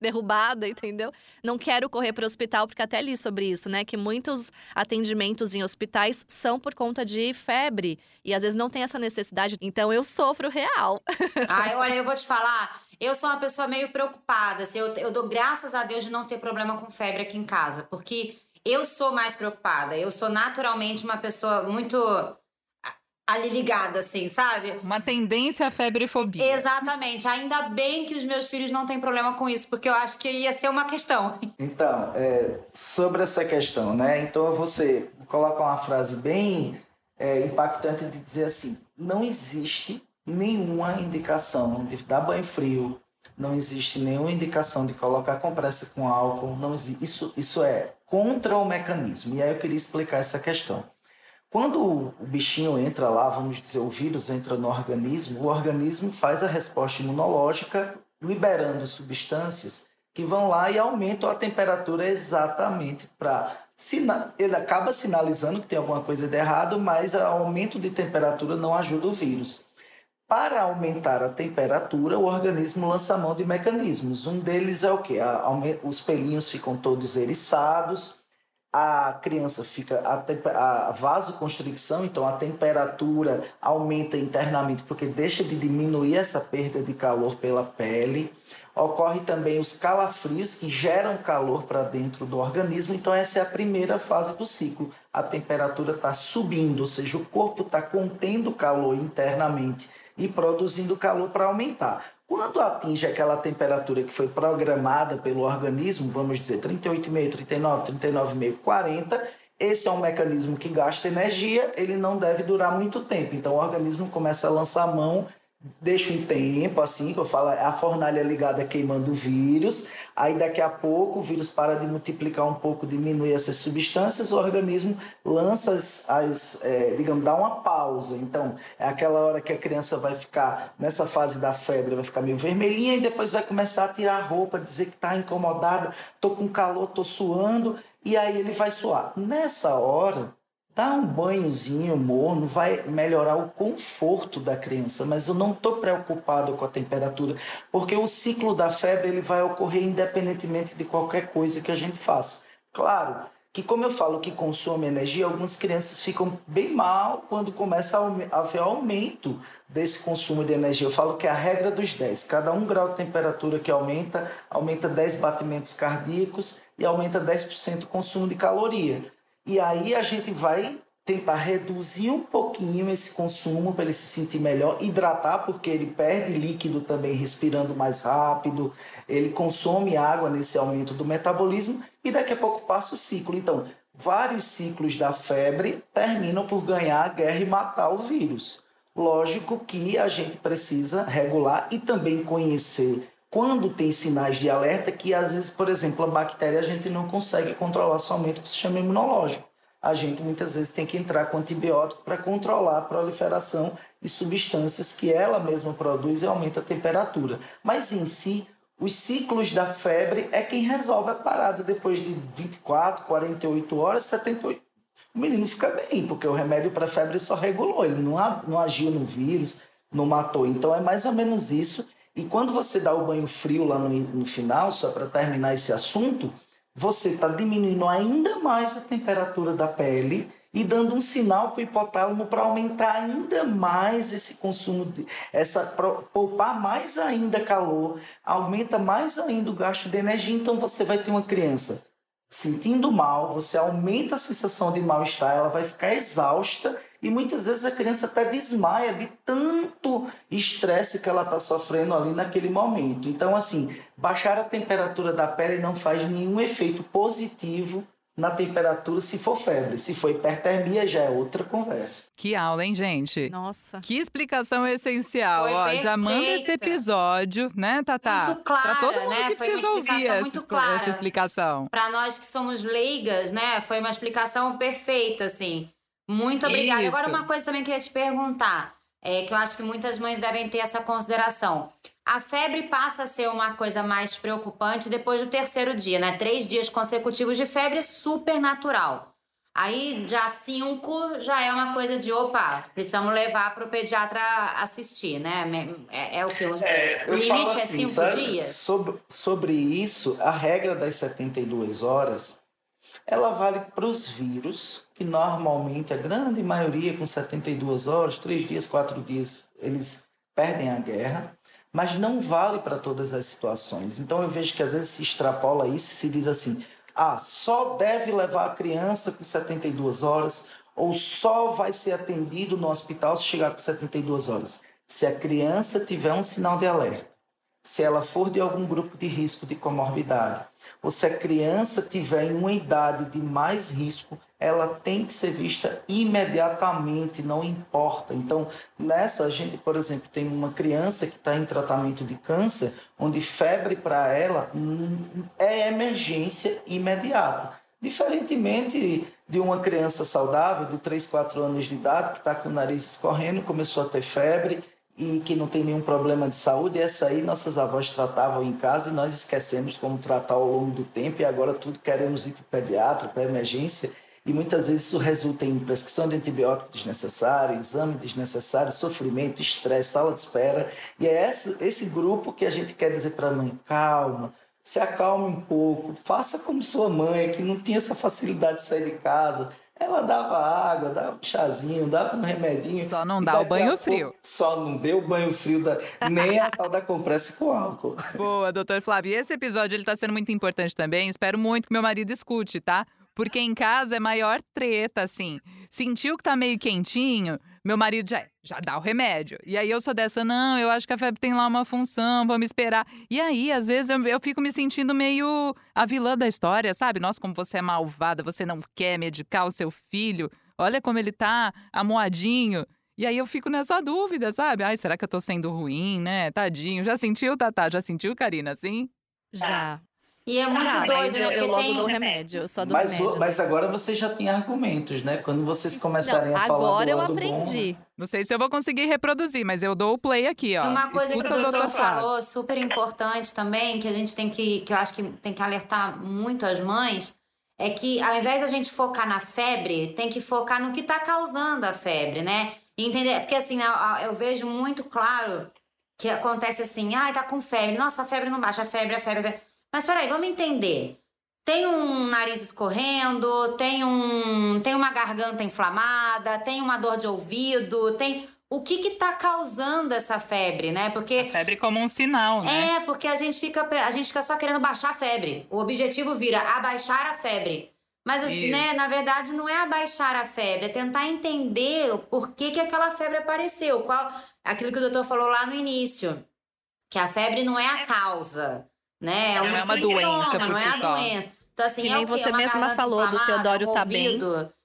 derrubada, entendeu? Não quero correr para o hospital, porque até li sobre isso, né? Que muitos atendimentos em hospitais são por conta de febre. E às vezes não tem essa necessidade. Então eu sofro real.
Ai, olha, eu vou te falar. Eu sou uma pessoa meio preocupada. Assim, eu, eu dou graças a Deus de não ter problema com febre aqui em casa. Porque eu sou mais preocupada. Eu sou naturalmente uma pessoa muito ali ligada, assim, sabe?
Uma tendência à febrefobia.
Exatamente. Ainda bem que os meus filhos não têm problema com isso, porque eu acho que ia ser uma questão.
Então, é, sobre essa questão, né? Então você coloca uma frase bem é, impactante de dizer assim: não existe nenhuma indicação de dar banho frio, não existe nenhuma indicação de colocar compressa com álcool, não existe. Isso, isso é contra o mecanismo. E aí eu queria explicar essa questão. Quando o bichinho entra lá, vamos dizer, o vírus entra no organismo, o organismo faz a resposta imunológica, liberando substâncias que vão lá e aumentam a temperatura exatamente para. Ele acaba sinalizando que tem alguma coisa de errado, mas o aumento de temperatura não ajuda o vírus. Para aumentar a temperatura, o organismo lança mão de mecanismos. Um deles é o que? Os pelinhos ficam todos eriçados, a criança fica a, a vasoconstricção, então a temperatura aumenta internamente porque deixa de diminuir essa perda de calor pela pele. Ocorre também os calafrios que geram calor para dentro do organismo, então essa é a primeira fase do ciclo. A temperatura está subindo, ou seja, o corpo está contendo calor internamente e produzindo calor para aumentar. Quando atinge aquela temperatura que foi programada pelo organismo, vamos dizer 38,5, 39, 39,5, 40, esse é um mecanismo que gasta energia, ele não deve durar muito tempo. Então o organismo começa a lançar mão deixa um tempo, assim, que eu falo, a fornalha ligada queimando o vírus, aí daqui a pouco o vírus para de multiplicar um pouco, diminui essas substâncias, o organismo lança as, as é, digamos, dá uma pausa. Então, é aquela hora que a criança vai ficar, nessa fase da febre, vai ficar meio vermelhinha e depois vai começar a tirar a roupa, dizer que está incomodada, tô com calor, tô suando, e aí ele vai suar. Nessa hora, Dar um banhozinho morno vai melhorar o conforto da criança, mas eu não estou preocupado com a temperatura, porque o ciclo da febre ele vai ocorrer independentemente de qualquer coisa que a gente faça. Claro que, como eu falo que consome energia, algumas crianças ficam bem mal quando começa a haver aumento desse consumo de energia. Eu falo que é a regra dos 10. Cada um grau de temperatura que aumenta, aumenta 10 batimentos cardíacos e aumenta 10% o consumo de caloria. E aí a gente vai tentar reduzir um pouquinho esse consumo para ele se sentir melhor, hidratar porque ele perde líquido também respirando mais rápido, ele consome água nesse aumento do metabolismo e daqui a pouco passa o ciclo. Então, vários ciclos da febre terminam por ganhar a guerra e matar o vírus. Lógico que a gente precisa regular e também conhecer quando tem sinais de alerta que às vezes, por exemplo, a bactéria a gente não consegue controlar somente com o sistema imunológico. A gente muitas vezes tem que entrar com antibiótico para controlar a proliferação de substâncias que ela mesma produz e aumenta a temperatura. Mas em si, os ciclos da febre é quem resolve a parada depois de 24, 48 horas, 78. O menino fica bem, porque o remédio para febre só regulou, ele não, não agiu no vírus, não matou. Então é mais ou menos isso. E quando você dá o banho frio lá no, no final, só para terminar esse assunto, você está diminuindo ainda mais a temperatura da pele e dando um sinal para o hipotálamo para aumentar ainda mais esse consumo, de, essa poupar mais ainda calor, aumenta mais ainda o gasto de energia. Então você vai ter uma criança sentindo mal, você aumenta a sensação de mal-estar, ela vai ficar exausta e muitas vezes a criança até desmaia de tanto estresse que ela está sofrendo ali naquele momento. Então, assim, baixar a temperatura da pele não faz nenhum efeito positivo na temperatura se for febre. Se for hipertermia, já é outra conversa.
Que aula, hein, gente?
Nossa.
Que explicação essencial.
Foi
Ó,
perfeita.
já manda esse episódio, né, Tatá?
Muito clara,
pra todo mundo
né?
que
Foi uma
precisa ouvir
explicação
essa,
muito clara.
essa explicação.
Para nós que somos leigas, né? Foi uma explicação perfeita, assim. Muito obrigada.
Isso.
Agora, uma coisa também que eu ia te perguntar, é que eu acho que muitas mães devem ter essa consideração. A febre passa a ser uma coisa mais preocupante depois do terceiro dia, né? Três dias consecutivos de febre é super natural. Aí, já cinco, já é uma coisa de, opa, precisamos levar para o pediatra assistir, né? É, é o que? O
Eu
limite
falo
é
assim,
cinco
sabe?
dias?
Sobre, sobre isso, a regra das 72 horas, ela vale para os vírus, que normalmente a grande maioria com 72 horas, 3 dias, 4 dias, eles perdem a guerra, mas não vale para todas as situações. Então eu vejo que às vezes se extrapola isso e se diz assim: ah, só deve levar a criança com 72 horas, ou só vai ser atendido no hospital se chegar com 72 horas. Se a criança tiver um sinal de alerta, se ela for de algum grupo de risco de comorbidade, ou se a criança tiver em uma idade de mais risco, ela tem que ser vista imediatamente, não importa. Então, nessa, a gente, por exemplo, tem uma criança que está em tratamento de câncer, onde febre para ela é emergência imediata. Diferentemente de uma criança saudável, de 3, 4 anos de idade, que está com o nariz escorrendo, começou a ter febre e que não tem nenhum problema de saúde, essa aí nossas avós tratavam em casa e nós esquecemos como tratar ao longo do tempo e agora tudo queremos ir para o pediatra, para emergência e muitas vezes isso resulta em prescrição de antibiótico desnecessário, exame desnecessário, sofrimento, estresse, sala de espera. E é esse, esse grupo que a gente quer dizer para a mãe: calma, se acalme um pouco, faça como sua mãe, que não tinha essa facilidade de sair de casa. Ela dava água, dava um chazinho, dava um remedinho.
Só não dá o banho frio.
Só não deu o banho frio, da, nem a tal da compressa com álcool.
Boa, doutor Flávio. E esse episódio ele tá sendo muito importante também. Espero muito que meu marido escute, tá? Porque em casa é maior treta, assim. Sentiu que tá meio quentinho, meu marido já, já dá o remédio. E aí eu sou dessa, não, eu acho que a febre tem lá uma função, vamos esperar. E aí, às vezes, eu, eu fico me sentindo meio a vilã da história, sabe? Nossa, como você é malvada, você não quer medicar o seu filho. Olha como ele tá amoadinho. E aí eu fico nessa dúvida, sabe? Ai, será que eu tô sendo ruim, né? Tadinho. Já sentiu, Tatá? Já sentiu, Karina, assim?
Já.
E é muito
Ah,
doido,
mas
né?
eu, eu logo
tem...
dou remédio, eu só dou
Mas,
remédio.
mas agora você já tem argumentos, né? Quando vocês começarem
Não,
a falar
agora
do
eu aprendi.
Não sei se eu vou conseguir reproduzir, mas eu dou o play aqui, ó.
Uma coisa
Escuta
que o doutor.
Flávio.
falou, super importante também, que a gente tem que, que eu acho que tem que alertar muito as mães, é que ao invés da gente focar na febre, tem que focar no que está causando a febre, né? Entender? Porque assim, eu, eu vejo muito claro que acontece assim, ai, tá com febre, nossa, a febre não baixa, a febre, a febre, a febre. Mas peraí, vamos entender. Tem um nariz escorrendo, tem, um, tem uma garganta inflamada, tem uma dor de ouvido, tem. O que que tá causando essa febre, né? Porque.
Febre como um sinal, né?
É, porque a gente, fica, a gente fica só querendo baixar a febre. O objetivo vira abaixar a febre. Mas,
Isso.
né, na verdade, não é abaixar a febre, é tentar entender o porquê que aquela febre apareceu. Qual, aquilo que o doutor falou lá no início. Que a febre não é a causa, né?
Não
um
é uma
sintoma,
doença por
não é a
só.
doença. Então, assim,
Que
é
nem
o quê?
você
Uma
mesma falou do Teodoro
um
tá bem.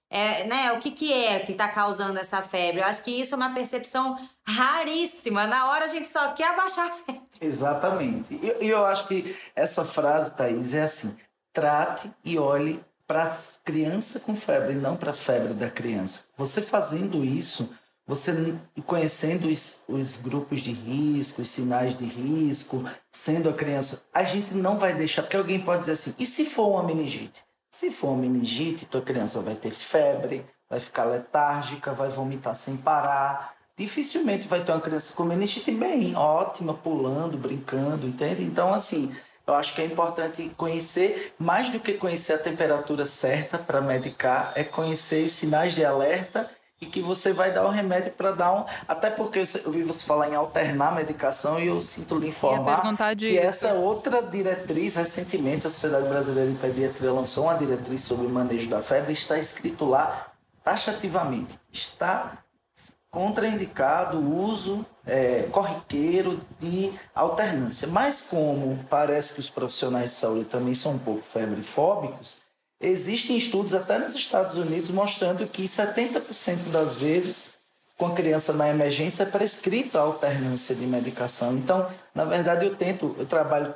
é, né, o que, que é que está causando essa febre. Eu acho que isso é uma percepção raríssima. Na hora a gente só quer abaixar a febre.
Exatamente. E eu, eu acho que essa frase, Thaís, é assim: trate e olhe para a criança com febre, não para a febre da criança. Você fazendo isso, você conhecendo os, os, grupos de risco, os sinais de risco, sendo a criança, a gente não vai deixar, porque alguém pode dizer assim: e se for uma meningite? Se for uma meningite, tua criança vai ter febre, vai ficar letárgica, vai vomitar sem parar. Dificilmente vai ter uma criança com meningite bem, ótima, pulando, brincando, entende? Então, assim, eu acho que é importante conhecer, mais do que conhecer a temperatura certa para medicar, é conhecer os sinais de alerta e que você vai dar o remédio para dar um. Até porque eu vi você falar em alternar a medicação e eu sinto lhe informar que essa outra diretriz, recentemente, a Sociedade Brasileira de Pediatria lançou uma diretriz sobre o manejo da febre, está escrito lá taxativamente. Está contraindicado o uso é, corriqueiro de alternância. Mas como parece que os profissionais de saúde também são um pouco febrefóbicos, existem estudos até nos Estados Unidos mostrando que 70% das vezes com a criança na emergência é prescrita a alternância de medicação. Então, na verdade, eu tento, eu trabalho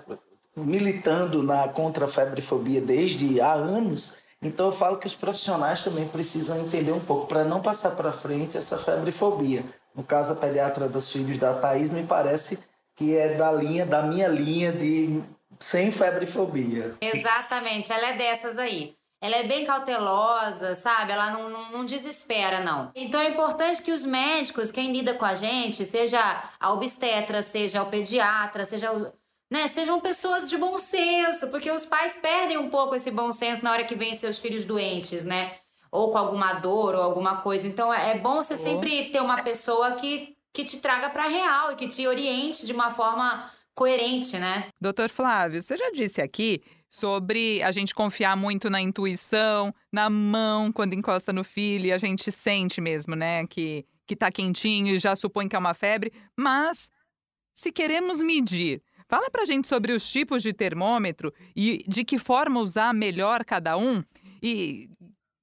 militando na contra a febrefobia desde há anos então eu falo que os profissionais também precisam entender um pouco para não passar para frente essa febrefobia. No caso, a pediatra dos filhos da Thaís me parece que é da linha, da minha linha de sem febrefobia.
Exatamente, ela é dessas aí. Ela é bem cautelosa, sabe? Ela não, não, não, desespera, não. Então é importante que os médicos, quem lida com a gente, seja a obstetra, seja o pediatra, seja o, né, sejam pessoas de bom senso, porque os pais perdem um pouco esse bom senso na hora que vêm seus filhos doentes, né? Ou com alguma dor ou alguma coisa. Então é, é bom você sempre ter uma pessoa que, que te traga para real e que te oriente de uma forma coerente, né?
Doutor Flávio, você já disse aqui sobre a gente confiar muito na intuição, na mão quando encosta no filho a gente sente mesmo, né, que que tá quentinho e já supõe que é uma febre, mas se queremos medir Fala pra gente sobre os tipos de termômetro e de que forma usar melhor cada um. E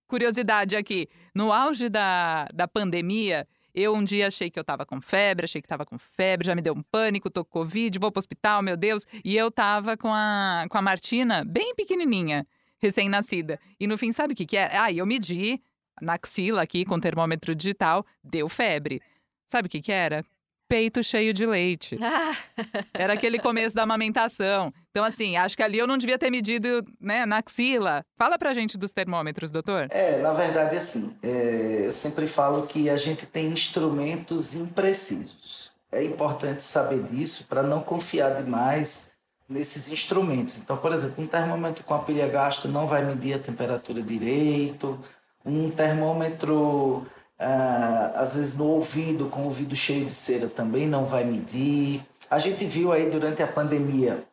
curiosidade aqui, no auge da, da pandemia, eu um dia achei que eu tava com febre, achei que tava com febre, já me deu um pânico, tô com Covid, vou pro hospital, meu Deus. E eu tava com a, com a Martina bem pequenininha, recém-nascida. E no fim, sabe o que que é? Ah, eu medi na axila aqui com termômetro digital, deu febre. Sabe o que que era? Peito cheio de leite. Ah. Era aquele começo da amamentação. Então, assim, acho que ali eu não devia ter medido né, na axila. Fala pra gente dos termômetros, doutor.
É, na verdade, assim, é, eu sempre falo que a gente tem instrumentos imprecisos. É importante saber disso para não confiar demais nesses instrumentos. Então, por exemplo, um termômetro com a pilha gasto não vai medir a temperatura direito. Um termômetro ah, às vezes no ouvido, com o ouvido cheio de cera, também não vai medir. A gente viu aí durante a pandemia,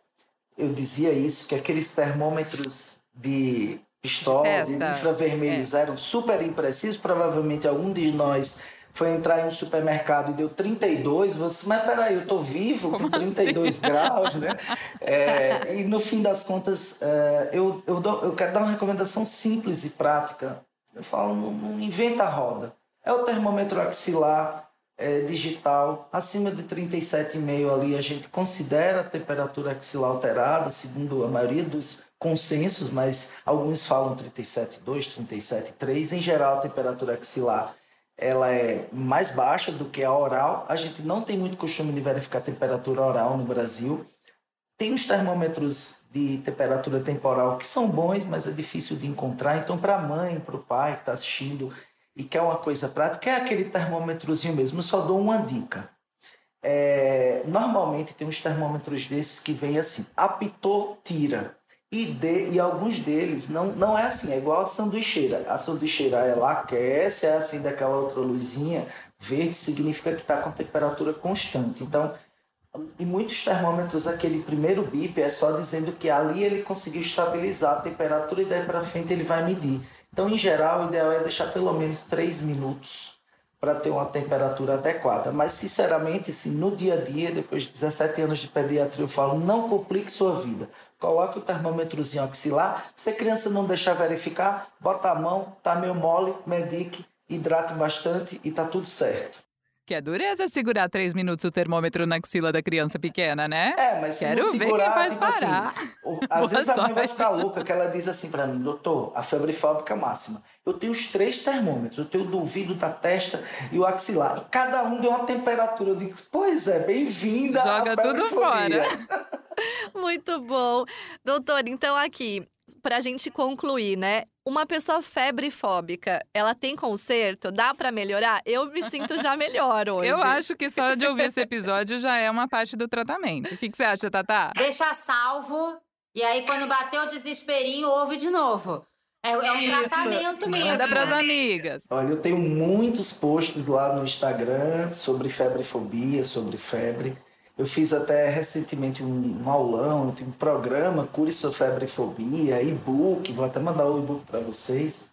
eu dizia isso, que aqueles termômetros de pistola, de infravermelhos é. eram super imprecisos. Provavelmente algum de nós foi entrar em um supermercado e deu 32, você, mas peraí, eu tô vivo com 32 assim? graus, né? É, e no fim das contas, é, eu, eu, dou, eu quero dar uma recomendação simples e prática. Eu falo, não, não inventa a roda. É o termômetro axilar é, digital, acima de 37,5 ali a gente considera a temperatura axilar alterada, segundo a maioria dos consensos, mas alguns falam 37,2, 37,3. Em geral, a temperatura axilar ela é mais baixa do que a oral. A gente não tem muito costume de verificar temperatura oral no Brasil. Tem os termômetros de temperatura temporal que são bons, mas é difícil de encontrar. Então, para a mãe, para o pai que está assistindo, e quer uma coisa prática, é aquele termômetrozinho mesmo. Eu só dou uma dica. É, normalmente tem uns termômetros desses que vem assim, apitou, tira. E, de, e alguns deles não, não é assim, é igual a sanduicheira. A sanduicheira ela aquece, é assim daquela outra luzinha verde, significa que está com temperatura constante. Então, em muitos termômetros, aquele primeiro bip é só dizendo que ali ele conseguiu estabilizar a temperatura e daí para frente ele vai medir. Então, em geral, o ideal é deixar pelo menos 3 minutos para ter uma temperatura adequada. Mas, sinceramente, assim, no dia a dia, depois de 17 anos de pediatria, eu falo, não complique sua vida. Coloque o termômetrozinho axilar. Se a criança não deixar verificar, bota a mão, tá meio mole, medique, hidrate bastante e tá tudo certo.
Que é dureza segurar três minutos o termômetro na axila da criança pequena, né?
É, mas se
Quero
não
ver
segurar,
quem faz
tipo assim,
parar.
o- às vezes a mãe vai
sorte.
ficar louca, que ela diz assim para mim, doutor, a febre fóbica máxima. Eu tenho os três termômetros, eu tenho o do ouvido, da testa e o axilar. E cada um deu uma temperatura. Eu digo, pois é, bem-vinda à
Joga tudo
febrefobia.
Muito bom. Doutor, então aqui, pra gente concluir, né? Uma pessoa febrefóbica, ela tem conserto? Dá pra melhorar? Eu me sinto já melhor hoje.
Eu acho que só de ouvir esse episódio já é uma parte do tratamento. O que, que você acha, Tatá?
Deixa salvo. E aí, quando bater o desesperinho, ouve de novo. É, é um
Isso.
tratamento mesmo.
Manda pras amigas.
Olha, eu tenho muitos posts lá no Instagram sobre febrefobia, sobre febre. Eu fiz até recentemente um, um aulão, um programa, Cure Sua Febrefobia, e-book, vou até mandar o e-book para vocês.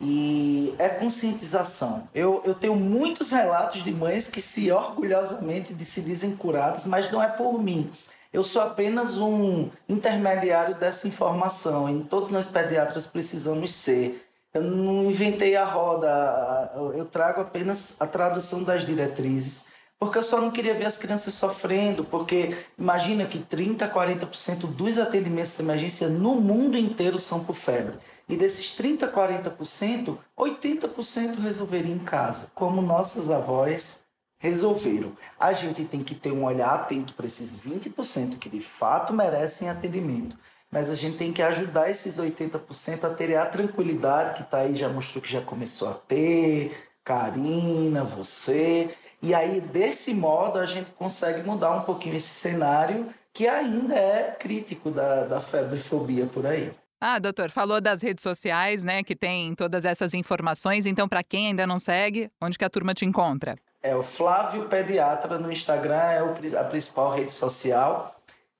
E é conscientização. Eu, eu tenho muitos relatos de mães que se orgulhosamente de se dizem curadas, mas não é por mim. Eu sou apenas um intermediário dessa informação e todos nós pediatras precisamos ser. Eu não inventei a roda, eu trago apenas a tradução das diretrizes, porque eu só não queria ver as crianças sofrendo, porque imagina que 30, 40% dos atendimentos de emergência no mundo inteiro são por febre. E desses 30, 40%, 80% resolveria em casa, como nossas avós resolveram. A gente tem que ter um olhar atento para esses 20% que de fato merecem atendimento. Mas a gente tem que ajudar esses 80% a terem a tranquilidade que tá aí, já mostrou que já começou a ter, Karina, você. E aí, desse modo, a gente consegue mudar um pouquinho esse cenário que ainda é crítico da, da febrefobia por aí.
Ah, doutor, falou das redes sociais, né, que tem todas essas informações. Então, para quem ainda não segue, onde que a turma te encontra?
É o Flávio Pediatra no Instagram, é o a principal rede social.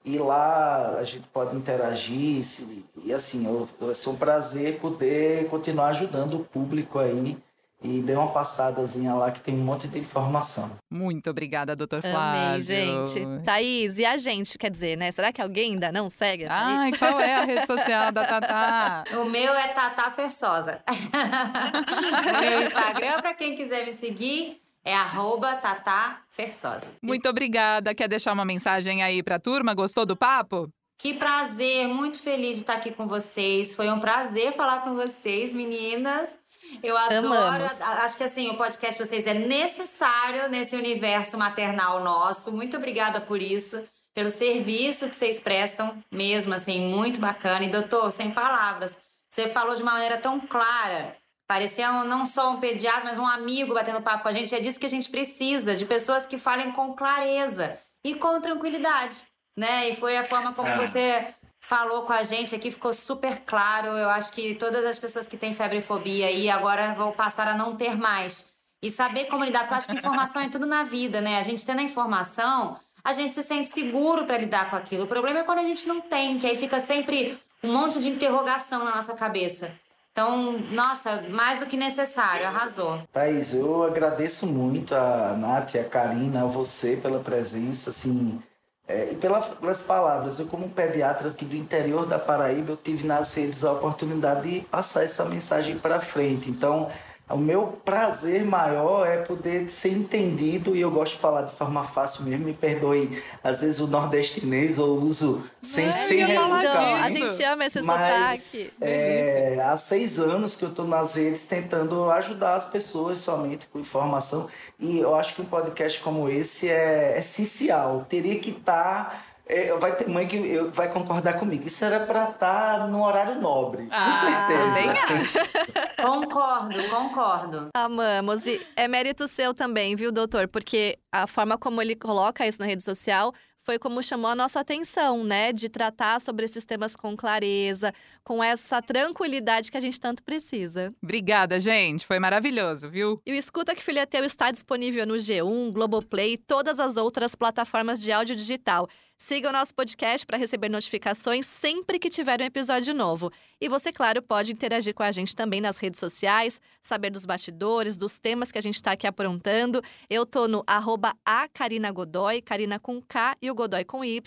E lá a gente pode interagir. se- E assim, eu- vai ser um prazer poder continuar ajudando o público aí. E dê uma passadazinha lá que tem um monte de informação.
Muito obrigada, doutor Flávio.
Amei, gente. Thaís, e a gente, quer dizer, né? Será que alguém ainda não segue?
Ai, qual é a rede social da Tatá?
O meu é Tata Fersosa. o meu Instagram, para quem quiser me seguir, é arroba Tata Fersosa.
Muito obrigada. Quer deixar uma mensagem aí pra turma? Gostou do papo?
Que prazer, muito feliz de estar aqui com vocês. Foi um prazer falar com vocês, meninas. Eu adoro,
Amamos.
acho que assim, o podcast de vocês é necessário nesse universo maternal nosso. Muito obrigada por isso, pelo serviço que vocês prestam, mesmo assim, muito bacana. E doutor, sem palavras, você falou de uma maneira tão clara. Parecia um- não só um pediatra, mas um amigo batendo papo com a gente. É disso que a gente precisa, de pessoas que falem com clareza e com tranquilidade, né? E foi a forma como
É.
você falou com a gente aqui, ficou super claro. Eu acho que todas as pessoas que têm febre e fobia aí agora vão passar a não ter mais. E saber como lidar, porque eu acho que informação é tudo na vida, né? A gente tendo a informação, a gente se sente seguro para lidar com aquilo. O problema é quando a gente não tem, que aí fica sempre um monte de interrogação na nossa cabeça. Então, nossa, mais do que necessário, arrasou.
Thaís, eu agradeço muito a Nath, a Karina, a você pela presença, assim, é, e pela- pelas palavras. Eu, como pediatra aqui do interior da Paraíba, eu tive nas redes a oportunidade de passar essa mensagem para frente. Então, o meu prazer maior é poder ser entendido, e eu gosto de falar de forma fácil mesmo, me perdoe, às vezes o nordestinês eu uso sem
Ai,
ser
Então, a gente ama esse
mas
sotaque.
é, há seis anos que eu estou nas redes tentando ajudar as pessoas somente com informação. E eu acho que um podcast como esse é essencial. Teria que estar. Vai ter mãe que eu- vai concordar comigo. Isso era para estar no horário nobre.
Ah,
com certeza.
Concordo, concordo.
Amamos. E é mérito seu também, viu, doutor? Porque a forma como ele coloca isso na rede social foi como chamou a nossa atenção, né? De tratar sobre esses temas com clareza, com essa tranquilidade que a gente tanto precisa.
Obrigada, gente. Foi maravilhoso, viu?
E o Escuta que Filho é Teu está disponível no G1, Globoplay e todas as outras plataformas de áudio digital. Siga o nosso podcast para receber notificações sempre que tiver um episódio novo. E você, claro, pode interagir com a gente também nas redes sociais, saber dos bastidores, dos temas que a gente está aqui aprontando. Eu tô no arroba a Karina Godoy, Karina com K e o Godoy com Y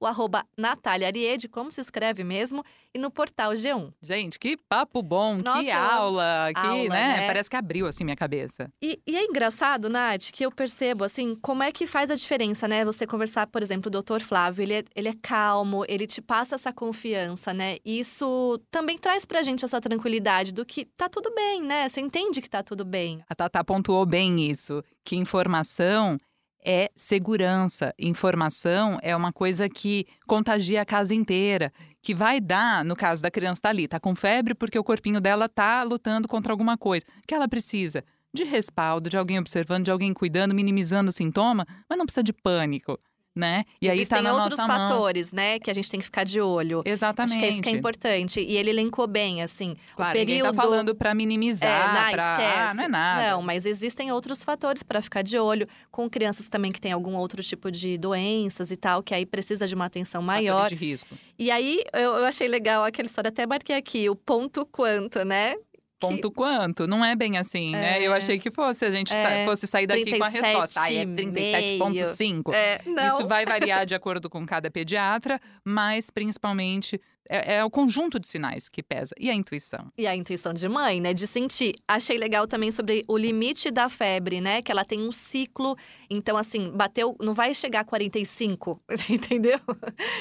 o arroba Natália Ariede, como se escreve mesmo, e no portal G1.
Gente, que papo bom,
Nossa,
que aula, que,
aula,
né?
né?
Parece que abriu assim minha cabeça.
E, e é engraçado, Nath, que eu percebo, assim, como é que faz a diferença, né? Você conversar, por exemplo, o doutor Flávio, ele é, ele é calmo, ele te passa essa confiança, né? E isso também traz pra gente essa tranquilidade do que tá tudo bem, né? Você entende que tá tudo bem.
A Tatá pontuou bem isso, que informação é segurança. Informação é uma coisa que contagia a casa inteira, que vai dar, no caso da criança tá ali, tá com febre porque o corpinho dela tá lutando contra alguma coisa. que ela precisa? De respaldo, de alguém observando, de alguém cuidando, minimizando o sintoma, mas não precisa de pânico, né? E aí
Existem
tá na
outros
nossa mão.
fatores, né, que a gente tem que ficar de olho.
Exatamente.
Acho que é isso que é importante. E ele elencou bem, assim,
Claro,
o
ninguém
período...
tá falando pra
É,
minimizar,
não,
pra... Ah, não é nada.
Não, mas existem outros fatores para ficar de olho. Com crianças também que têm algum outro tipo de doenças e tal, que aí precisa de uma atenção maior.
Fatores de risco.
E aí, eu, eu achei legal aquela história, até marquei aqui, o ponto quanto, né?
Ponto quanto? Não é bem assim, né? Eu
É.
achei que fosse, a gente sa-
É.
fosse sair daqui com a resposta. Ah, é 37,5.
É, não.
Isso vai variar de acordo com cada pediatra, mas principalmente é, é o conjunto de sinais que pesa e a intuição.
E a intuição de mãe, né? De sentir. Achei legal também sobre o limite da febre, né? Que ela tem um ciclo. Então, assim, bateu. Não vai chegar a 45, entendeu?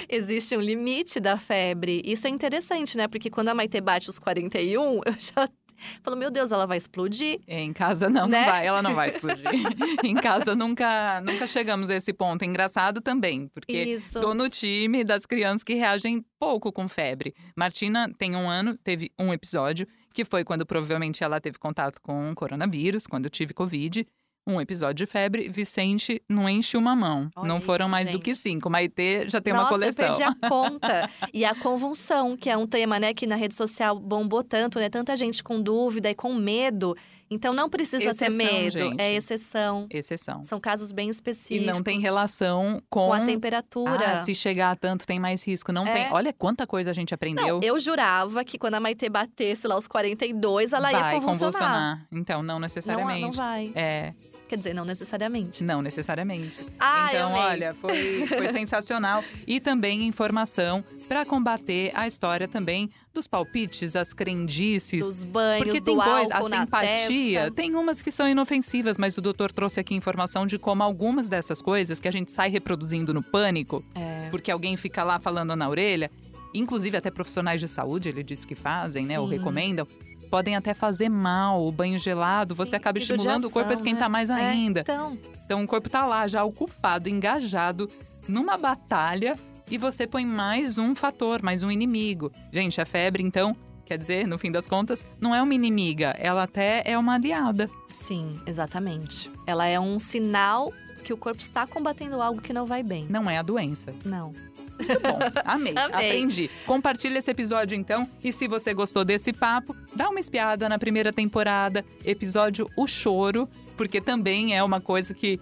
Existe um limite da febre. Isso é interessante, né? Porque quando a Maite bate os 41, eu já. Falo, meu Deus, ela vai explodir.
Em casa não,
Né?
não vai, ela não vai explodir. em casa nunca, nunca chegamos a esse ponto. É engraçado também, porque
Isso.
Tô no time das crianças que reagem pouco com febre. Martina tem um ano, teve um episódio, que foi quando provavelmente ela teve contato com o coronavírus, quando eu tive Covid. Um episódio de febre. Vicente não enche uma mão.
Olha
não foram
isso,
mais do
gente.
que cinco. Maitê já tem
Nossa,
uma coleção.
eu perdi a conta. e a convulsão, que é um tema, né, que na rede social bombou tanto, né? Tanta gente com dúvida e com medo. Então não precisa ter
Exceção,
medo.
gente.
É exceção.
Exceção.
São casos bem
E
específicos.
não tem relação com.
com a temperatura.
Ah, se chegar a tanto tem mais risco. Não
É.
tem. Olha quanta coisa a gente aprendeu.
Não, eu jurava que quando a Maitê batesse lá os 42, ela ia
vai
convulsionar.
Então, não
Não,
necessariamente.
não vai.
É,
Quer dizer, não necessariamente.
não necessariamente.
Ah,
então, olha, foi, foi sensacional. E também informação para combater a história também dos palpites, as crendices.
Dos banhos,
Porque
do
tem coisa, a simpatia,
testa.
tem umas que são inofensivas, mas o doutor trouxe aqui informação de como algumas dessas coisas que a gente sai reproduzindo no pânico,
É.
porque alguém fica lá falando na orelha, inclusive até profissionais de saúde, ele disse que fazem, né, ou
Sim.
recomendam, podem até fazer mal. O banho gelado, você
Sim,
acaba
judiação,
estimulando o corpo a esquentar
né?
mais
É,
ainda.
então,
Então o corpo tá lá já ocupado, engajado numa batalha e você põe mais um fator, mais um inimigo. Gente, a febre, então, quer dizer, no fim das contas, não é uma inimiga, ela até é uma aliada.
sim, exatamente. Ela é um sinal que o corpo está combatendo algo que não vai bem.
Não é a doença.
Não.
Muito bom. Amei,
Amei.
aprendi. Compartilha esse episódio então. E se você gostou desse papo, dá uma espiada na primeira temporada, episódio O Choro, porque também é uma coisa que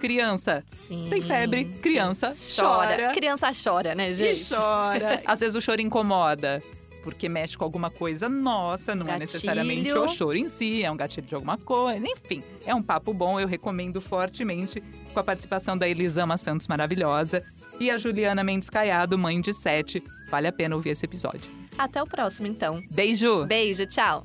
criança
Sim.
tem febre, criança chora.
Criança chora, né, gente?
E chora. Às vezes o choro incomoda. Porque mexe com alguma coisa nossa, não é
Gatilho.
necessariamente o choro em si, é um gatilho de alguma coisa. Enfim, é um papo bom, eu recomendo fortemente, com a participação da Elisama Santos maravilhosa e a Juliana Mendes Caiado, mãe de sete. Vale a pena ouvir esse episódio.
Até o próximo, então.
Beijo!
Beijo, tchau.